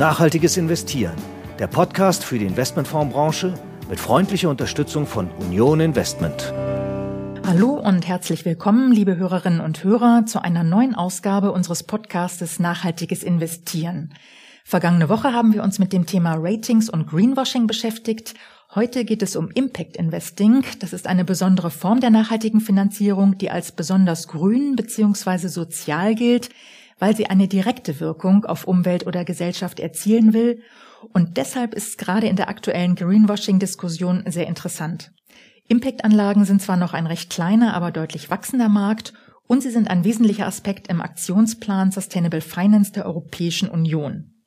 Nachhaltiges Investieren, der Podcast für die Investmentfondsbranche mit freundlicher Unterstützung von Union Investment. Hallo und herzlich willkommen, liebe Hörerinnen und Hörer, zu einer neuen Ausgabe unseres Podcastes Nachhaltiges Investieren. Vergangene Woche haben wir uns mit dem Thema Ratings und Greenwashing beschäftigt. Heute geht es um Impact Investing. Das ist eine besondere Form der nachhaltigen Finanzierung, die als besonders grün bzw. sozial gilt weil sie eine direkte Wirkung auf Umwelt oder Gesellschaft erzielen will. Und deshalb ist es gerade in der aktuellen Greenwashing-Diskussion sehr interessant. Impact-Anlagen sind zwar noch ein recht kleiner, aber deutlich wachsender Markt und sie sind ein wesentlicher Aspekt im Aktionsplan Sustainable Finance der Europäischen Union.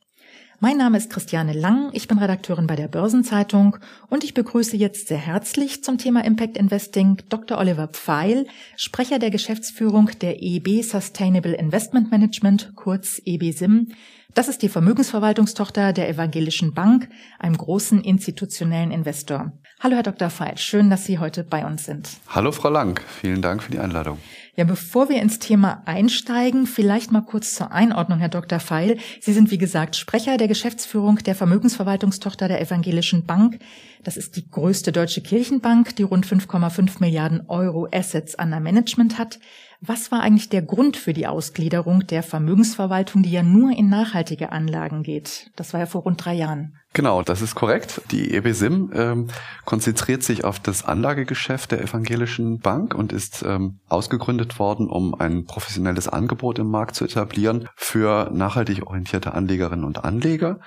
Mein Name ist Christiane Lang, ich bin Redakteurin bei der Börsenzeitung und ich begrüße jetzt sehr herzlich zum Thema Impact Investing Dr. Oliver Pfeil, Sprecher der Geschäftsführung der EB Sustainable Investment Management, kurz EBSIM. Das ist die Vermögensverwaltungstochter der Evangelischen Bank, einem großen institutionellen Investor. Hallo, Herr Dr. Pfeil, schön, dass Sie heute bei uns sind. Hallo, Frau Lang, vielen Dank für die Einladung. Ja, bevor wir ins Thema einsteigen, vielleicht mal kurz zur Einordnung, Herr Dr. Feil. Sie sind, wie gesagt, Sprecher der Geschäftsführung der Vermögensverwaltungstochter der Evangelischen Bank. Das ist die größte deutsche Kirchenbank, die rund 5,5 Milliarden Euro Assets an der Management hat. Was war eigentlich der Grund für die Ausgliederung der Vermögensverwaltung, die ja nur in nachhaltige Anlagen geht? Das war ja vor rund drei Jahren. Genau, das ist korrekt. Die EBSIM ähm, konzentriert sich auf das Anlagegeschäft der Evangelischen Bank und ist ähm, ausgegründet worden, um ein professionelles Angebot im Markt zu etablieren für nachhaltig orientierte Anlegerinnen und Anleger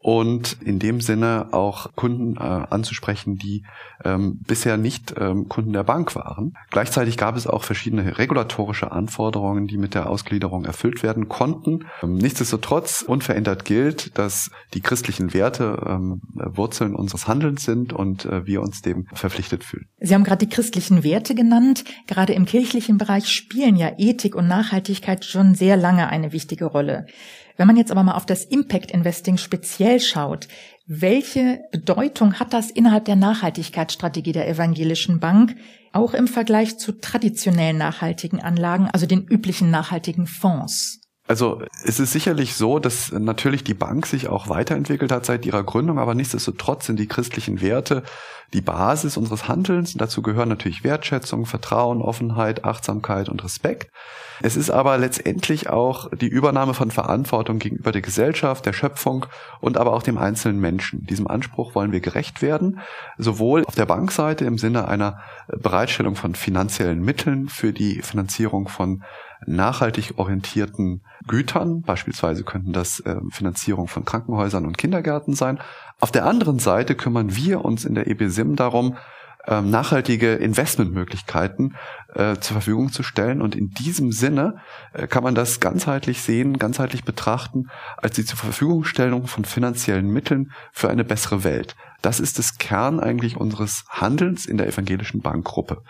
und in dem Sinne auch Kunden äh, anzusprechen, die ähm, bisher nicht ähm, Kunden der Bank waren. Gleichzeitig gab es auch verschiedene regulatorische Anforderungen, die mit der Ausgliederung erfüllt werden konnten. Ähm, nichtsdestotrotz unverändert gilt, dass die christlichen Werte ähm, Wurzeln unseres Handelns sind und äh, wir uns dem verpflichtet fühlen. Sie haben gerade die christlichen Werte genannt. Gerade im kirchlichen Bereich spielen ja Ethik und Nachhaltigkeit schon sehr lange eine wichtige Rolle. Wenn man jetzt aber mal auf das Impact Investing speziell schaut, welche Bedeutung hat das innerhalb der Nachhaltigkeitsstrategie der Evangelischen Bank, auch im Vergleich zu traditionellen nachhaltigen Anlagen, also den üblichen nachhaltigen Fonds? Also es ist sicherlich so, dass natürlich die Bank sich auch weiterentwickelt hat seit ihrer Gründung, aber nichtsdestotrotz sind die christlichen Werte die Basis unseres Handelns. Dazu gehören natürlich Wertschätzung, Vertrauen, Offenheit, Achtsamkeit und Respekt. Es ist aber letztendlich auch die Übernahme von Verantwortung gegenüber der Gesellschaft, der Schöpfung und aber auch dem einzelnen Menschen. Diesem Anspruch wollen wir gerecht werden, sowohl auf der Bankseite im Sinne einer Bereitstellung von finanziellen Mitteln für die Finanzierung von nachhaltig orientierten Gütern. Beispielsweise könnten das äh, Finanzierung von Krankenhäusern und Kindergärten sein. Auf der anderen Seite kümmern wir uns in der EBSIM darum, ähm, nachhaltige Investmentmöglichkeiten äh, zur Verfügung zu stellen. Und in diesem Sinne äh, kann man das ganzheitlich sehen, ganzheitlich betrachten, als die zur Verfügungstellung von finanziellen Mitteln für eine bessere Welt. Das ist das Kern eigentlich unseres Handelns in der evangelischen Bankgruppe.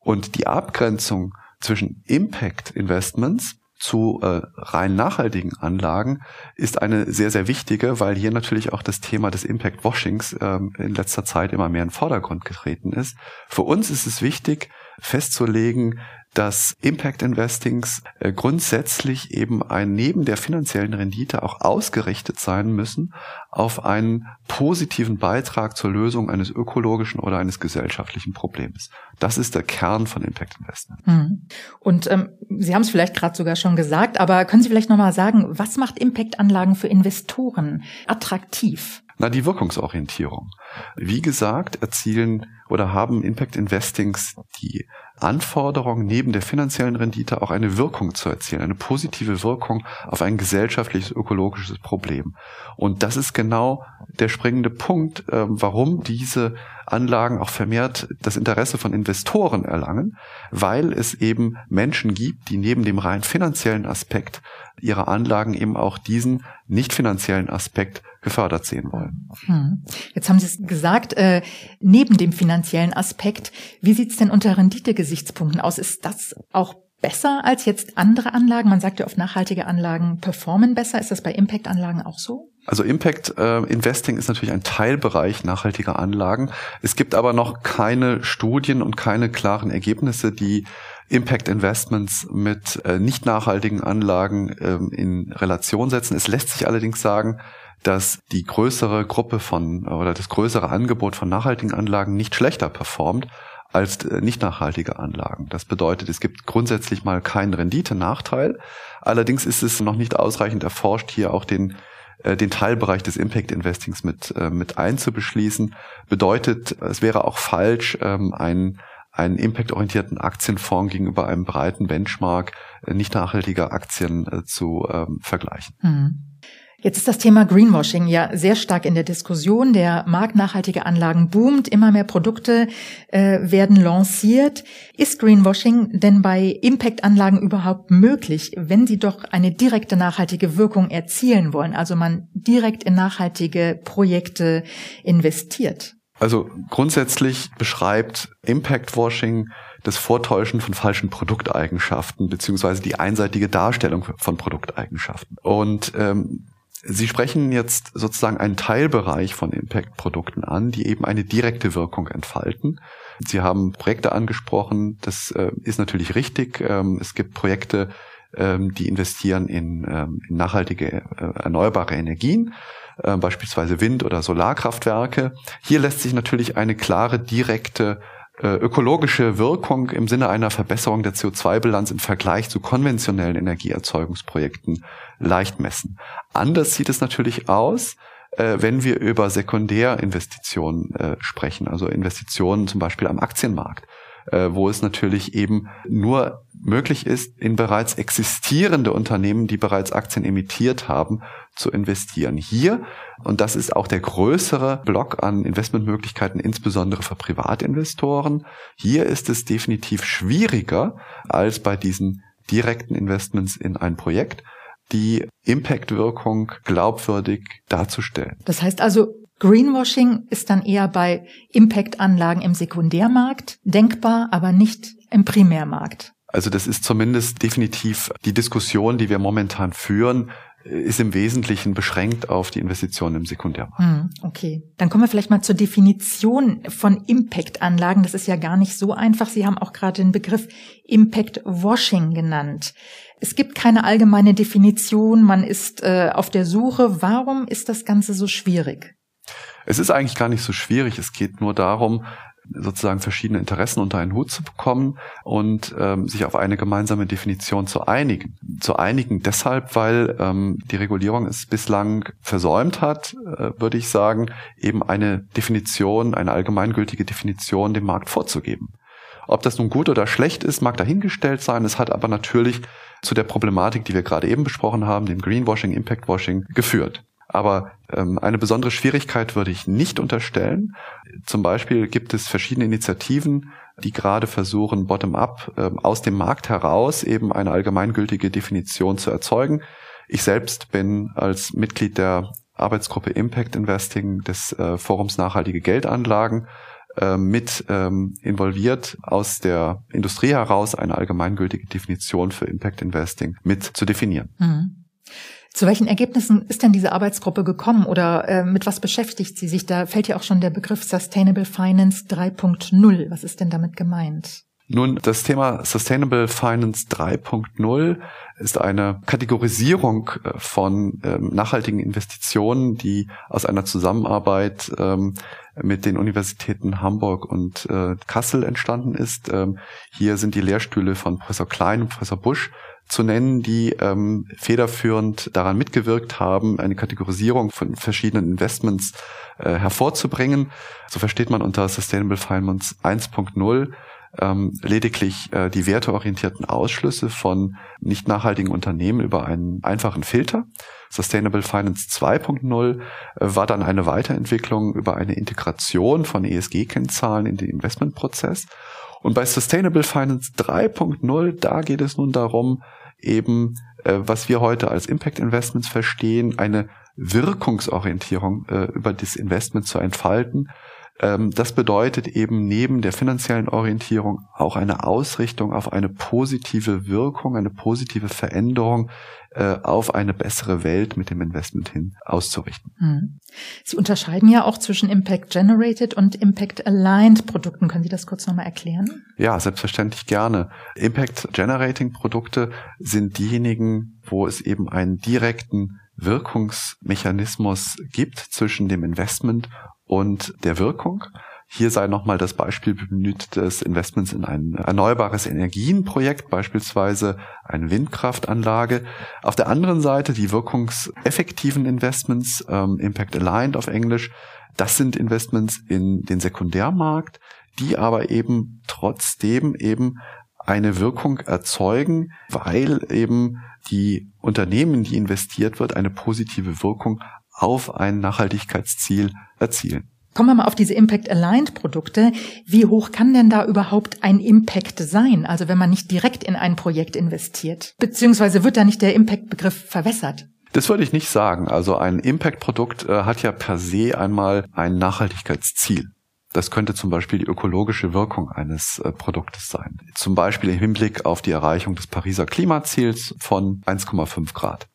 Und die Abgrenzung zwischen Impact Investments zu äh, rein nachhaltigen Anlagen ist eine sehr, sehr wichtige, weil hier natürlich auch das Thema des Impact Washings ähm, in letzter Zeit immer mehr in den Vordergrund getreten ist. Für uns ist es wichtig festzulegen, dass Impact Investings äh, grundsätzlich eben ein neben der finanziellen Rendite auch ausgerichtet sein müssen auf einen positiven Beitrag zur Lösung eines ökologischen oder eines gesellschaftlichen Problems. Das ist der Kern von Impact Investment. Mhm. Und ähm, Sie haben es vielleicht gerade sogar schon gesagt, aber können Sie vielleicht nochmal sagen, was macht Impact-Anlagen für Investoren attraktiv? Na, die Wirkungsorientierung. Wie gesagt, erzielen oder haben Impact Investings die Anforderung, neben der finanziellen Rendite auch eine Wirkung zu erzielen, eine positive Wirkung auf ein gesellschaftliches, ökologisches Problem. Und das ist genau der springende Punkt, äh, warum diese Anlagen auch vermehrt das Interesse von Investoren erlangen, weil es eben Menschen gibt, die neben dem rein finanziellen Aspekt ihrer Anlagen eben auch diesen nicht finanziellen Aspekt gefördert sehen wollen. Hm. Jetzt haben Sie es gesagt, äh, neben dem finanziellen Aspekt, wie sieht es denn unter Rendite-Gesichtspunkten aus? Ist das auch besser als jetzt andere Anlagen? Man sagt ja oft, nachhaltige Anlagen performen besser. Ist das bei Impact-Anlagen auch so? Also Impact äh, Investing ist natürlich ein Teilbereich nachhaltiger Anlagen. Es gibt aber noch keine Studien und keine klaren Ergebnisse, die Impact Investments mit äh, nicht nachhaltigen Anlagen ähm, in Relation setzen. Es lässt sich allerdings sagen, dass die größere Gruppe von oder das größere Angebot von nachhaltigen Anlagen nicht schlechter performt als äh, nicht nachhaltige Anlagen. Das bedeutet, es gibt grundsätzlich mal keinen Renditenachteil. Allerdings ist es noch nicht ausreichend erforscht, hier auch den äh, den Teilbereich des Impact Investings mit, äh, mit einzubeschließen. Bedeutet, es wäre auch falsch, ähm, ein einen impactorientierten Aktienfonds gegenüber einem breiten Benchmark nicht nachhaltiger Aktien zu ähm, vergleichen. Mhm. Jetzt ist das Thema Greenwashing ja sehr stark in der Diskussion. Der Markt nachhaltige Anlagen boomt, immer mehr Produkte äh, werden lanciert. Ist Greenwashing denn bei Impact-Anlagen überhaupt möglich, wenn sie doch eine direkte nachhaltige Wirkung erzielen wollen, also man direkt in nachhaltige Projekte investiert? Also grundsätzlich beschreibt Impact-Washing das Vortäuschen von falschen Produkteigenschaften beziehungsweise die einseitige Darstellung von Produkteigenschaften. Und ähm, Sie sprechen jetzt sozusagen einen Teilbereich von Impact-Produkten an, die eben eine direkte Wirkung entfalten. Sie haben Projekte angesprochen, das äh, ist natürlich richtig. Ähm, es gibt Projekte, ähm, die investieren in, ähm, in nachhaltige äh, erneuerbare Energien, äh, beispielsweise Wind- oder Solarkraftwerke. Hier lässt sich natürlich eine klare direkte ökologische Wirkung im Sinne einer Verbesserung der CO2-Bilanz im Vergleich zu konventionellen Energieerzeugungsprojekten leicht messen. Anders sieht es natürlich aus, äh, wenn wir über Sekundärinvestitionen äh, sprechen, also Investitionen zum Beispiel am Aktienmarkt. Äh, wo es natürlich eben nur möglich ist, in bereits existierende Unternehmen, die bereits Aktien emittiert haben, zu investieren. Hier, und das ist auch der größere Block an Investmentmöglichkeiten, insbesondere für Privatinvestoren, hier ist es definitiv schwieriger als bei diesen direkten Investments in ein Projekt, die Impact-Wirkung glaubwürdig darzustellen. Das heißt also, Greenwashing ist dann eher bei Impact-Anlagen im Sekundärmarkt denkbar, aber nicht im Primärmarkt. Also das ist zumindest definitiv die Diskussion, die wir momentan führen, ist im Wesentlichen beschränkt auf die Investitionen im Sekundärmarkt. Hm, okay, dann kommen wir vielleicht mal zur Definition von Impact-Anlagen. Das ist ja gar nicht so einfach. Sie haben auch gerade den Begriff Impact-Washing genannt. Es gibt keine allgemeine Definition. Man ist äh, auf der Suche. Warum ist das Ganze so schwierig? Es ist eigentlich gar nicht so schwierig. Es geht nur darum, sozusagen verschiedene Interessen unter einen Hut zu bekommen und ähm, sich auf eine gemeinsame Definition zu einigen. Zu einigen deshalb, weil ähm, die Regulierung es bislang versäumt hat, äh, würde ich sagen, eben eine Definition, eine allgemeingültige Definition dem Markt vorzugeben. Ob das nun gut oder schlecht ist, mag dahingestellt sein. Es hat aber natürlich zu der Problematik, die wir gerade eben besprochen haben, dem Greenwashing, Impactwashing, geführt. Aber ähm, eine besondere Schwierigkeit würde ich nicht unterstellen. Zum Beispiel gibt es verschiedene Initiativen, die gerade versuchen, bottom-up ähm, aus dem Markt heraus eben eine allgemeingültige Definition zu erzeugen. Ich selbst bin als Mitglied der Arbeitsgruppe Impact Investing des äh, Forums Nachhaltige Geldanlagen äh, mit ähm, involviert, aus der Industrie heraus eine allgemeingültige Definition für Impact Investing mit zu definieren. Mhm. Zu welchen Ergebnissen ist denn diese Arbeitsgruppe gekommen oder äh, mit was beschäftigt sie sich? Da fällt ja auch schon der Begriff Sustainable Finance 3.0. Was ist denn damit gemeint? Nun, das Thema Sustainable Finance 3.0 ist eine Kategorisierung äh, von ähm, nachhaltigen Investitionen, die aus einer Zusammenarbeit ähm, mit den Universitäten Hamburg und äh, Kassel entstanden ist. Ähm, hier sind die Lehrstühle von Professor Klein und Professor Busch zu nennen, die ähm, federführend daran mitgewirkt haben, eine Kategorisierung von verschiedenen Investments äh, hervorzubringen. So versteht man unter Sustainable Finance 1.0 ähm, lediglich äh, die werteorientierten Ausschlüsse von nicht nachhaltigen Unternehmen über einen einfachen Filter. Sustainable Finance 2.0 äh, war dann eine Weiterentwicklung über eine Integration von ESG-Kennzahlen in den Investmentprozess. Und bei Sustainable Finance 3.0, da geht es nun darum, eben, äh, was wir heute als Impact Investments verstehen, eine Wirkungsorientierung äh, über das Investment zu entfalten. Ähm, das bedeutet eben neben der finanziellen Orientierung auch eine Ausrichtung auf eine positive Wirkung, eine positive Veränderung äh, auf eine bessere Welt mit dem Investment hin auszurichten. Hm. Sie unterscheiden ja auch zwischen Impact Generated und Impact Aligned Produkten. Können Sie das kurz nochmal erklären? Ja, selbstverständlich gerne. Impact Generating Produkte sind diejenigen, wo es eben einen direkten Wirkungsmechanismus gibt zwischen dem Investment und der Wirkung. Hier sei nochmal das Beispiel bemüht des Investments in ein erneuerbares Energienprojekt, beispielsweise eine Windkraftanlage. Auf der anderen Seite die wirkungseffektiven Investments, ähm, Impact Aligned auf Englisch. Das sind Investments in den Sekundärmarkt, die aber eben trotzdem eben eine Wirkung erzeugen, weil eben die Unternehmen, die investiert wird, eine positive Wirkung auf ein Nachhaltigkeitsziel erzielen. Kommen wir mal auf diese Impact-Aligned-Produkte. Wie hoch kann denn da überhaupt ein Impact sein? Also wenn man nicht direkt in ein Projekt investiert. Beziehungsweise wird da nicht der Impact-Begriff verwässert? Das würde ich nicht sagen. Also ein Impact-Produkt äh, hat ja per se einmal ein Nachhaltigkeitsziel. Das könnte zum Beispiel die ökologische Wirkung eines äh, Produktes sein. Zum Beispiel im Hinblick auf die Erreichung des Pariser Klimaziels von 1,5 Grad.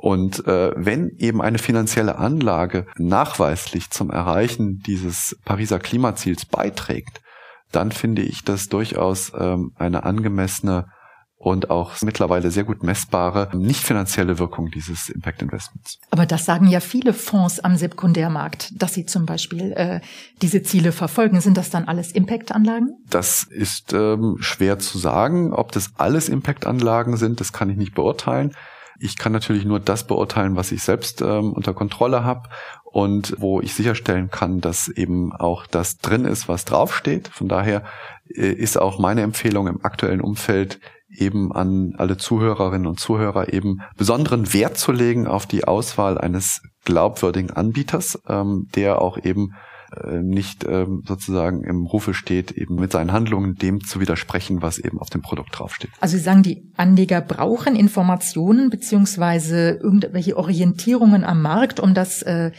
Und äh, wenn eben eine finanzielle Anlage nachweislich zum Erreichen dieses Pariser Klimaziels beiträgt, dann finde ich das durchaus ähm, eine angemessene und auch mittlerweile sehr gut messbare nicht finanzielle Wirkung dieses Impact Investments. Aber das sagen ja viele Fonds am Sekundärmarkt, dass sie zum Beispiel äh, diese Ziele verfolgen. Sind das dann alles Impact-Anlagen? Das ist ähm, schwer zu sagen. Ob das alles Impact-Anlagen sind, das kann ich nicht beurteilen. Ich kann natürlich nur das beurteilen, was ich selbst ähm, unter Kontrolle habe und wo ich sicherstellen kann, dass eben auch das drin ist, was draufsteht. Von daher äh, ist auch meine Empfehlung im aktuellen Umfeld eben an alle Zuhörerinnen und Zuhörer eben besonderen Wert zu legen auf die Auswahl eines glaubwürdigen Anbieters, ähm, der auch eben nicht ähm, sozusagen im Rufe steht, eben mit seinen Handlungen dem zu widersprechen, was eben auf dem Produkt draufsteht. Also Sie sagen, die Anleger brauchen Informationen beziehungsweise irgendwelche Orientierungen am Markt, um das äh,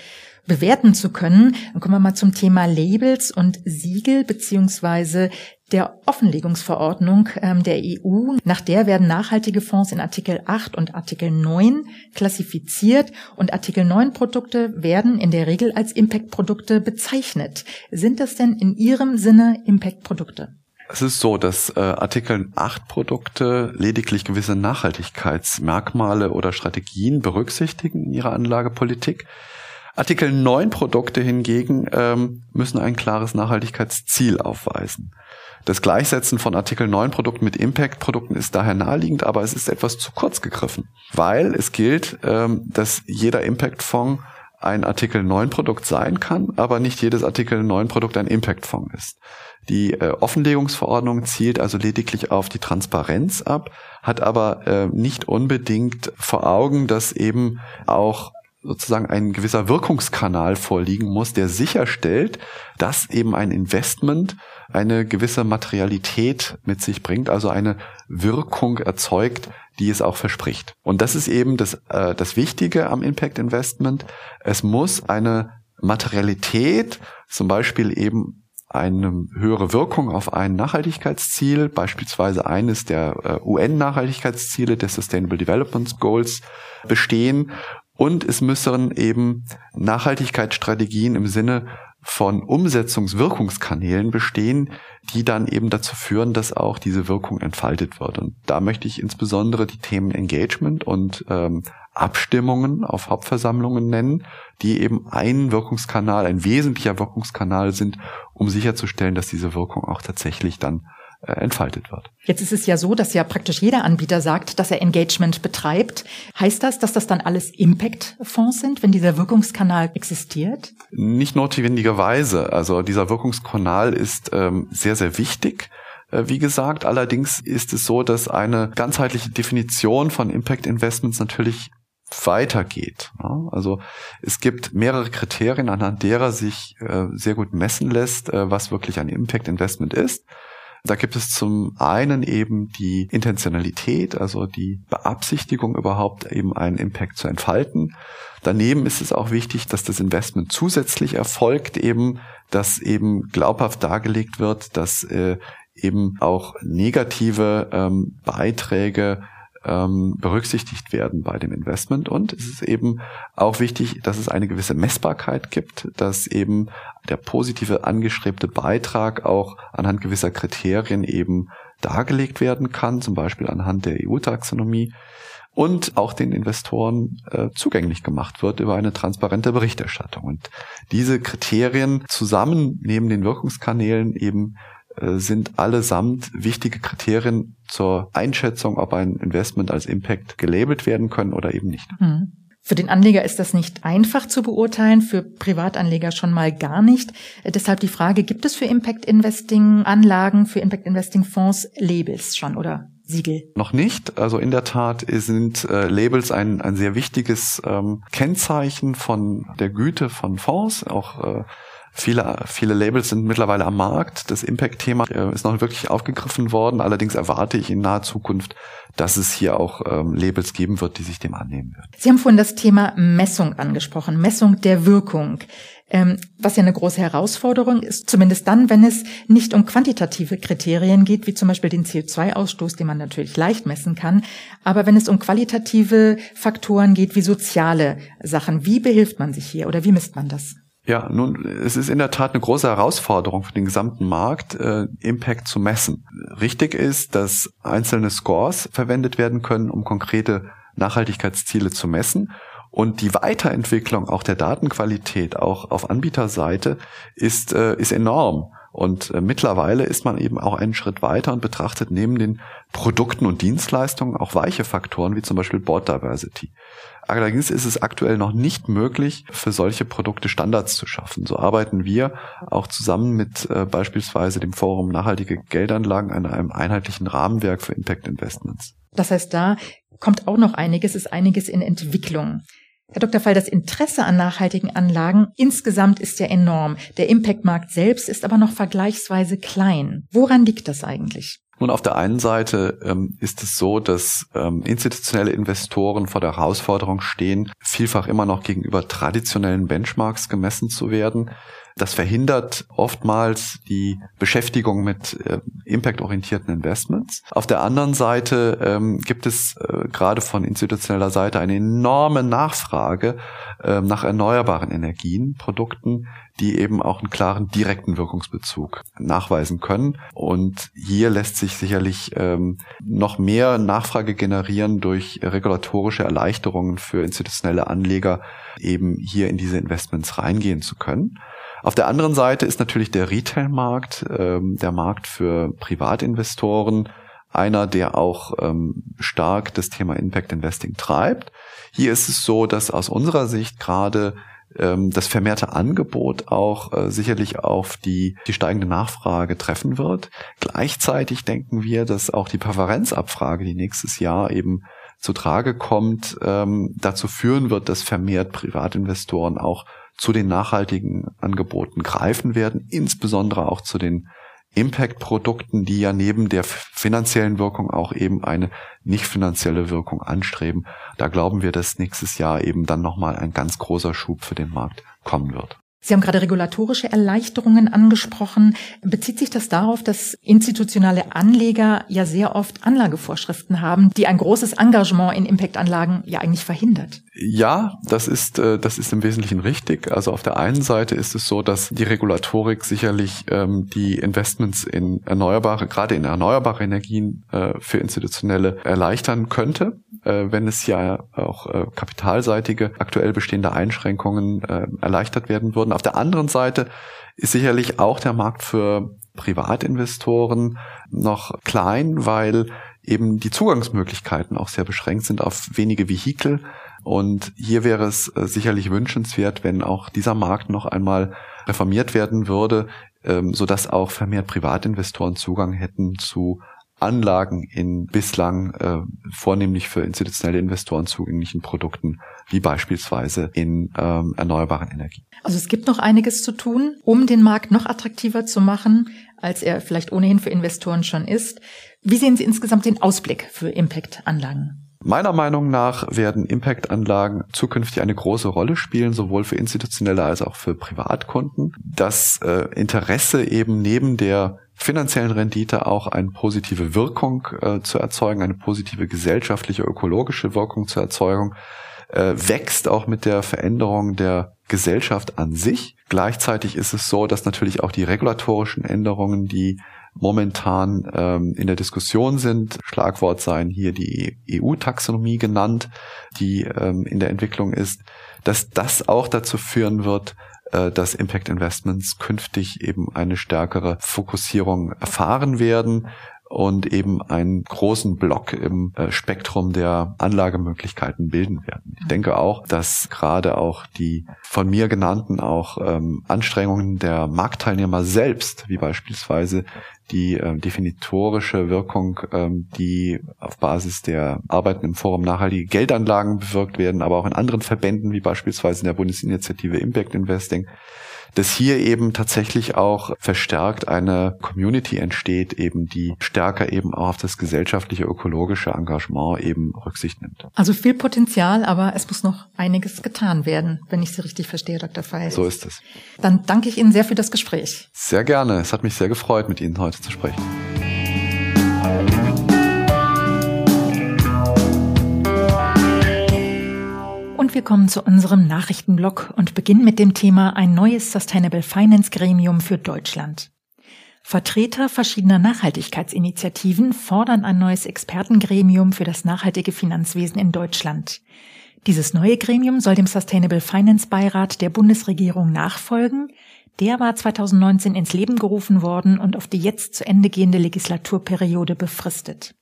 bewerten zu können. Dann kommen wir mal zum Thema Labels und Siegel beziehungsweise der Offenlegungsverordnung ähm, der EU. Nach der werden nachhaltige Fonds in Artikel 8 und Artikel 9 klassifiziert und Artikel 9 Produkte werden in der Regel als Impact-Produkte bezeichnet. Sind das denn in Ihrem Sinne Impact-Produkte? Es ist so, dass äh, Artikel 8 Produkte lediglich gewisse Nachhaltigkeitsmerkmale oder Strategien berücksichtigen in ihrer Anlagepolitik. Artikel 9 Produkte hingegen ähm, müssen ein klares Nachhaltigkeitsziel aufweisen. Das Gleichsetzen von Artikel 9 Produkten mit Impact Produkten ist daher naheliegend, aber es ist etwas zu kurz gegriffen, weil es gilt, ähm, dass jeder Impact Fonds ein Artikel 9 Produkt sein kann, aber nicht jedes Artikel 9 Produkt ein Impact Fonds ist. Die äh, Offenlegungsverordnung zielt also lediglich auf die Transparenz ab, hat aber äh, nicht unbedingt vor Augen, dass eben auch sozusagen ein gewisser Wirkungskanal vorliegen muss, der sicherstellt, dass eben ein Investment eine gewisse Materialität mit sich bringt, also eine Wirkung erzeugt, die es auch verspricht. Und das ist eben das, äh, das Wichtige am Impact Investment. Es muss eine Materialität, zum Beispiel eben eine höhere Wirkung auf ein Nachhaltigkeitsziel, beispielsweise eines der äh, UN-Nachhaltigkeitsziele der Sustainable Development Goals bestehen. Und es müssen eben Nachhaltigkeitsstrategien im Sinne von Umsetzungswirkungskanälen bestehen, die dann eben dazu führen, dass auch diese Wirkung entfaltet wird. Und da möchte ich insbesondere die Themen Engagement und ähm, Abstimmungen auf Hauptversammlungen nennen, die eben ein Wirkungskanal, ein wesentlicher Wirkungskanal sind, um sicherzustellen, dass diese Wirkung auch tatsächlich dann äh, entfaltet wird. Jetzt ist es ja so, dass ja praktisch jeder Anbieter sagt, dass er Engagement betreibt. Heißt das, dass das dann alles Impact-Fonds sind, wenn dieser Wirkungskanal existiert? Nicht notwendigerweise. Also dieser Wirkungskanal ist ähm, sehr, sehr wichtig. Äh, wie gesagt, allerdings ist es so, dass eine ganzheitliche Definition von Impact Investments natürlich weitergeht. Also es gibt mehrere Kriterien, anhand derer sich äh, sehr gut messen lässt, was wirklich ein Impact Investment ist. Da gibt es zum einen eben die Intentionalität, also die Beabsichtigung überhaupt eben einen Impact zu entfalten. Daneben ist es auch wichtig, dass das Investment zusätzlich erfolgt, eben, dass eben glaubhaft dargelegt wird, dass äh, eben auch negative ähm, Beiträge ähm, berücksichtigt werden bei dem Investment. Und es ist eben auch wichtig, dass es eine gewisse Messbarkeit gibt, dass eben der positive angestrebte Beitrag auch anhand gewisser Kriterien eben dargelegt werden kann, zum Beispiel anhand der EU-Taxonomie. und auch den Investoren äh, zugänglich gemacht wird über eine transparente Berichterstattung. Und diese Kriterien zusammen neben den Wirkungskanälen eben sind allesamt wichtige Kriterien zur Einschätzung, ob ein Investment als Impact gelabelt werden können oder eben nicht. Mhm. Für den Anleger ist das nicht einfach zu beurteilen, für Privatanleger schon mal gar nicht. Äh, deshalb die Frage, gibt es für Impact Investing Anlagen, für Impact Investing Fonds Labels schon oder Siegel? Noch nicht. Also in der Tat sind äh, Labels ein, ein sehr wichtiges ähm, Kennzeichen von der Güte von Fonds, auch äh, Viele, viele Labels sind mittlerweile am Markt. Das Impact-Thema äh, ist noch wirklich aufgegriffen worden. Allerdings erwarte ich in naher Zukunft, dass es hier auch ähm, Labels geben wird, die sich dem annehmen werden. Sie haben vorhin das Thema Messung angesprochen, Messung der Wirkung. Ähm, was ja eine große Herausforderung ist, zumindest dann, wenn es nicht um quantitative Kriterien geht, wie zum Beispiel den CO2-Ausstoß, den man natürlich leicht messen kann, aber wenn es um qualitative Faktoren geht, wie soziale Sachen, wie behilft man sich hier oder wie misst man das? Ja, nun, es ist in der Tat eine große Herausforderung für den gesamten Markt, äh, Impact zu messen. Richtig ist, dass einzelne Scores verwendet werden können, um konkrete Nachhaltigkeitsziele zu messen. Und die Weiterentwicklung auch der Datenqualität, auch auf Anbieterseite, ist, äh, ist enorm. Und äh, mittlerweile ist man eben auch einen Schritt weiter und betrachtet neben den Produkten und Dienstleistungen auch weiche Faktoren wie zum Beispiel Board Diversity. Allerdings ist es aktuell noch nicht möglich, für solche Produkte Standards zu schaffen. So arbeiten wir auch zusammen mit äh, beispielsweise dem Forum Nachhaltige Geldanlagen an einem einheitlichen Rahmenwerk für Impact Investments. Das heißt, da kommt auch noch einiges, ist einiges in Entwicklung. Herr Dr. Fall, das Interesse an nachhaltigen Anlagen insgesamt ist ja enorm. Der Impact-Markt selbst ist aber noch vergleichsweise klein. Woran liegt das eigentlich? Nun, auf der einen Seite ähm, ist es so, dass ähm, institutionelle Investoren vor der Herausforderung stehen, vielfach immer noch gegenüber traditionellen Benchmarks gemessen zu werden. Das verhindert oftmals die Beschäftigung mit äh, impactorientierten Investments. Auf der anderen Seite ähm, gibt es äh, gerade von institutioneller Seite eine enorme Nachfrage äh, nach erneuerbaren Energien, Produkten, die eben auch einen klaren direkten Wirkungsbezug nachweisen können. Und hier lässt sich sicherlich ähm, noch mehr Nachfrage generieren durch regulatorische Erleichterungen für institutionelle Anleger, eben hier in diese Investments reingehen zu können. Auf der anderen Seite ist natürlich der Retail-Markt, ähm, der Markt für Privatinvestoren, einer, der auch ähm, stark das Thema Impact Investing treibt. Hier ist es so, dass aus unserer Sicht gerade ähm, das vermehrte Angebot auch äh, sicherlich auf die, die steigende Nachfrage treffen wird. Gleichzeitig denken wir, dass auch die Präferenzabfrage, die nächstes Jahr eben zu Trage kommt, ähm, dazu führen wird, dass vermehrt Privatinvestoren auch zu den nachhaltigen Angeboten greifen werden, insbesondere auch zu den Impact-Produkten, die ja neben der finanziellen Wirkung auch eben eine nicht finanzielle Wirkung anstreben. Da glauben wir, dass nächstes Jahr eben dann nochmal ein ganz großer Schub für den Markt kommen wird. Sie haben gerade regulatorische Erleichterungen angesprochen. Bezieht sich das darauf, dass institutionale Anleger ja sehr oft Anlagevorschriften haben, die ein großes Engagement in Impact-Anlagen ja eigentlich verhindert? Ja, das ist, äh, das ist im Wesentlichen richtig. Also auf der einen Seite ist es so, dass die Regulatorik sicherlich ähm, die Investments in erneuerbare, gerade in erneuerbare Energien äh, für Institutionelle erleichtern könnte, äh, wenn es ja auch kapitalseitige aktuell bestehende Einschränkungen erleichtert werden würden. Auf der anderen Seite ist sicherlich auch der Markt für Privatinvestoren noch klein, weil eben die Zugangsmöglichkeiten auch sehr beschränkt sind auf wenige Vehikel. Und hier wäre es äh, sicherlich wünschenswert, wenn auch dieser Markt noch einmal reformiert werden würde, ähm, so dass auch vermehrt Privatinvestoren Zugang hätten zu Anlagen in bislang äh, vornehmlich für institutionelle Investoren zugänglichen Produkten, wie beispielsweise in ähm, erneuerbaren Energien. Also es gibt noch einiges zu tun, um den Markt noch attraktiver zu machen, als er vielleicht ohnehin für Investoren schon ist. Wie sehen Sie insgesamt den Ausblick für Impact-Anlagen? Meiner Meinung nach werden Impact-Anlagen zukünftig eine große Rolle spielen, sowohl für institutionelle als auch für Privatkunden. Das äh, Interesse eben neben der finanziellen Rendite auch eine positive Wirkung äh, zu erzeugen, eine positive gesellschaftliche, ökologische Wirkung zur Erzeugung, äh, wächst auch mit der Veränderung der Gesellschaft an sich. Gleichzeitig ist es so, dass natürlich auch die regulatorischen Änderungen, die momentan ähm, in der Diskussion sind. Schlagwort seien hier die EU-Taxonomie genannt, die ähm, in der Entwicklung ist, dass das auch dazu führen wird, äh, dass Impact Investments künftig eben eine stärkere Fokussierung erfahren werden und eben einen großen Block im äh, Spektrum der Anlagemöglichkeiten bilden werden. Ich denke auch, dass gerade auch die von mir genannten auch ähm, Anstrengungen der Marktteilnehmer selbst, wie beispielsweise die äh, definitorische Wirkung, ähm, die auf Basis der Arbeiten im Forum nachhaltige Geldanlagen bewirkt werden, aber auch in anderen Verbänden, wie beispielsweise in der Bundesinitiative Impact Investing, dass hier eben tatsächlich auch verstärkt eine Community entsteht, eben die stärker eben auch auf das gesellschaftliche, ökologische Engagement eben Rücksicht nimmt. Also viel Potenzial, aber es muss noch einiges getan werden, wenn ich Sie richtig verstehe, Dr. Feil. So ist es. Dann danke ich Ihnen sehr für das Gespräch. Sehr gerne. Es hat mich sehr gefreut, mit Ihnen heute zu sprechen. Wir kommen zu unserem Nachrichtenblock und beginnen mit dem Thema ein neues Sustainable Finance Gremium für Deutschland. Vertreter verschiedener Nachhaltigkeitsinitiativen fordern ein neues Expertengremium für das nachhaltige Finanzwesen in Deutschland. Dieses neue Gremium soll dem Sustainable Finance Beirat der Bundesregierung nachfolgen. Der war 2019 ins Leben gerufen worden und auf die jetzt zu Ende gehende Legislaturperiode befristet.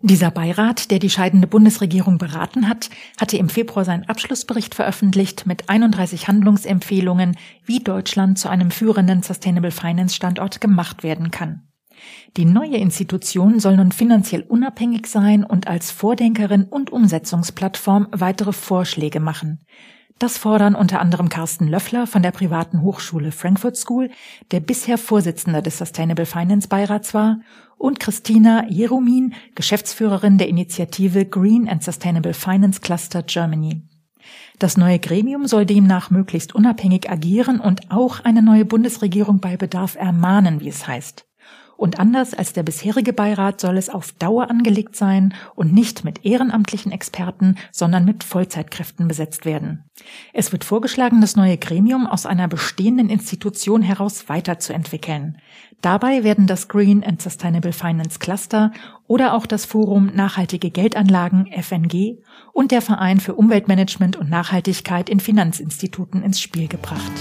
Dieser Beirat, der die scheidende Bundesregierung beraten hat, hatte im Februar seinen Abschlussbericht veröffentlicht mit 31 Handlungsempfehlungen, wie Deutschland zu einem führenden Sustainable Finance Standort gemacht werden kann. Die neue Institution soll nun finanziell unabhängig sein und als Vordenkerin und Umsetzungsplattform weitere Vorschläge machen. Das fordern unter anderem Carsten Löffler von der privaten Hochschule Frankfurt School, der bisher Vorsitzender des Sustainable Finance Beirats war, und Christina Jerumin, Geschäftsführerin der Initiative Green and Sustainable Finance Cluster Germany. Das neue Gremium soll demnach möglichst unabhängig agieren und auch eine neue Bundesregierung bei Bedarf ermahnen, wie es heißt. Und anders als der bisherige Beirat soll es auf Dauer angelegt sein und nicht mit ehrenamtlichen Experten, sondern mit Vollzeitkräften besetzt werden. Es wird vorgeschlagen, das neue Gremium aus einer bestehenden Institution heraus weiterzuentwickeln. Dabei werden das Green and Sustainable Finance Cluster oder auch das Forum Nachhaltige Geldanlagen FNG und der Verein für Umweltmanagement und Nachhaltigkeit in Finanzinstituten ins Spiel gebracht.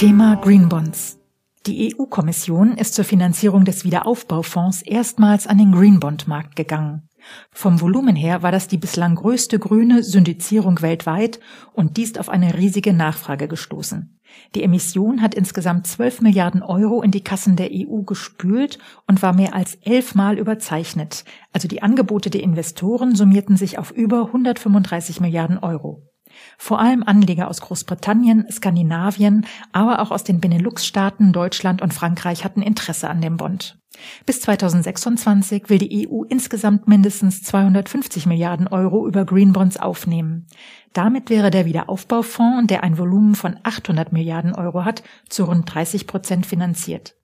Thema Green Bonds. Die EU-Kommission ist zur Finanzierung des Wiederaufbaufonds erstmals an den Green Bond Markt gegangen. Vom Volumen her war das die bislang größte grüne Syndizierung weltweit und dies auf eine riesige Nachfrage gestoßen. Die Emission hat insgesamt 12 Milliarden Euro in die Kassen der EU gespült und war mehr als elfmal überzeichnet. Also die Angebote der Investoren summierten sich auf über 135 Milliarden Euro. Vor allem Anleger aus Großbritannien, Skandinavien, aber auch aus den Benelux-Staaten, Deutschland und Frankreich hatten Interesse an dem Bond. Bis 2026 will die EU insgesamt mindestens 250 Milliarden Euro über Green Bonds aufnehmen. Damit wäre der Wiederaufbaufonds, der ein Volumen von 800 Milliarden Euro hat, zu rund 30 Prozent finanziert.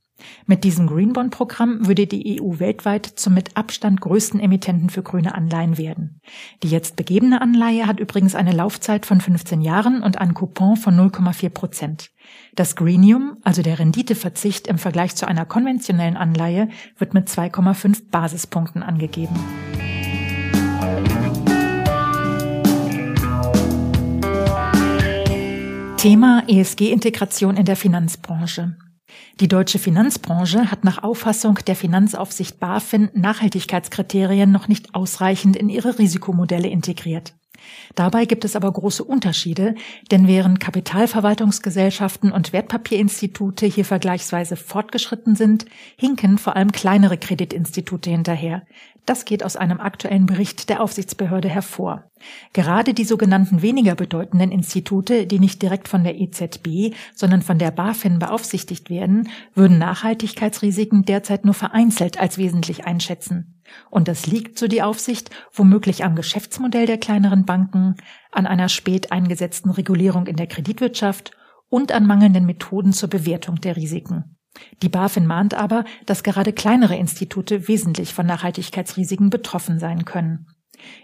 Mit diesem Greenbond-Programm würde die EU weltweit zum mit Abstand größten Emittenten für grüne Anleihen werden. Die jetzt begebene Anleihe hat übrigens eine Laufzeit von 15 Jahren und einen Coupon von 0,4 Prozent. Das Greenium, also der Renditeverzicht im Vergleich zu einer konventionellen Anleihe, wird mit 2,5 Basispunkten angegeben. Thema ESG-Integration in der Finanzbranche. Die deutsche Finanzbranche hat nach Auffassung der Finanzaufsicht BaFin Nachhaltigkeitskriterien noch nicht ausreichend in ihre Risikomodelle integriert. Dabei gibt es aber große Unterschiede, denn während Kapitalverwaltungsgesellschaften und Wertpapierinstitute hier vergleichsweise fortgeschritten sind, hinken vor allem kleinere Kreditinstitute hinterher. Das geht aus einem aktuellen Bericht der Aufsichtsbehörde hervor. Gerade die sogenannten weniger bedeutenden Institute, die nicht direkt von der EZB, sondern von der BaFin beaufsichtigt werden, würden Nachhaltigkeitsrisiken derzeit nur vereinzelt als wesentlich einschätzen. Und das liegt, so die Aufsicht, womöglich am Geschäftsmodell der kleineren Banken, an einer spät eingesetzten Regulierung in der Kreditwirtschaft und an mangelnden Methoden zur Bewertung der Risiken. Die BaFin mahnt aber, dass gerade kleinere Institute wesentlich von Nachhaltigkeitsrisiken betroffen sein können.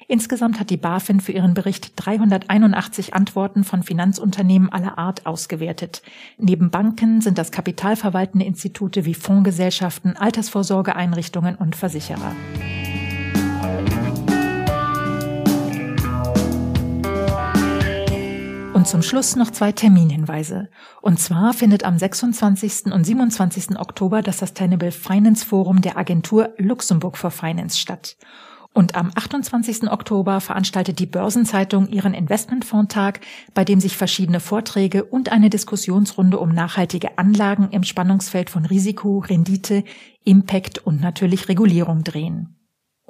Insgesamt hat die BaFin für ihren Bericht 381 Antworten von Finanzunternehmen aller Art ausgewertet. Neben Banken sind das kapitalverwaltende Institute wie Fondsgesellschaften, Altersvorsorgeeinrichtungen und Versicherer. Und zum Schluss noch zwei Terminhinweise. Und zwar findet am 26. und 27. Oktober das Sustainable Finance Forum der Agentur Luxemburg for Finance statt. Und am 28. Oktober veranstaltet die Börsenzeitung ihren Investmentfondtag, bei dem sich verschiedene Vorträge und eine Diskussionsrunde um nachhaltige Anlagen im Spannungsfeld von Risiko, Rendite, Impact und natürlich Regulierung drehen.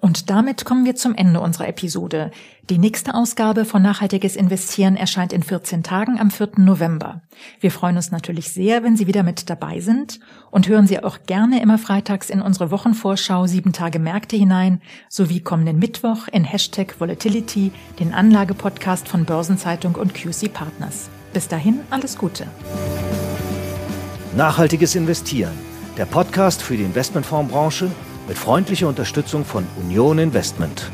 Und damit kommen wir zum Ende unserer Episode. Die nächste Ausgabe von Nachhaltiges Investieren erscheint in 14 Tagen am 4. November. Wir freuen uns natürlich sehr, wenn Sie wieder mit dabei sind und hören Sie auch gerne immer freitags in unsere Wochenvorschau 7 Tage Märkte hinein, sowie kommenden Mittwoch in Hashtag Volatility, den Anlagepodcast von Börsenzeitung und QC Partners. Bis dahin alles Gute. Nachhaltiges Investieren, der Podcast für die Investmentfondsbranche mit freundlicher Unterstützung von Union Investment.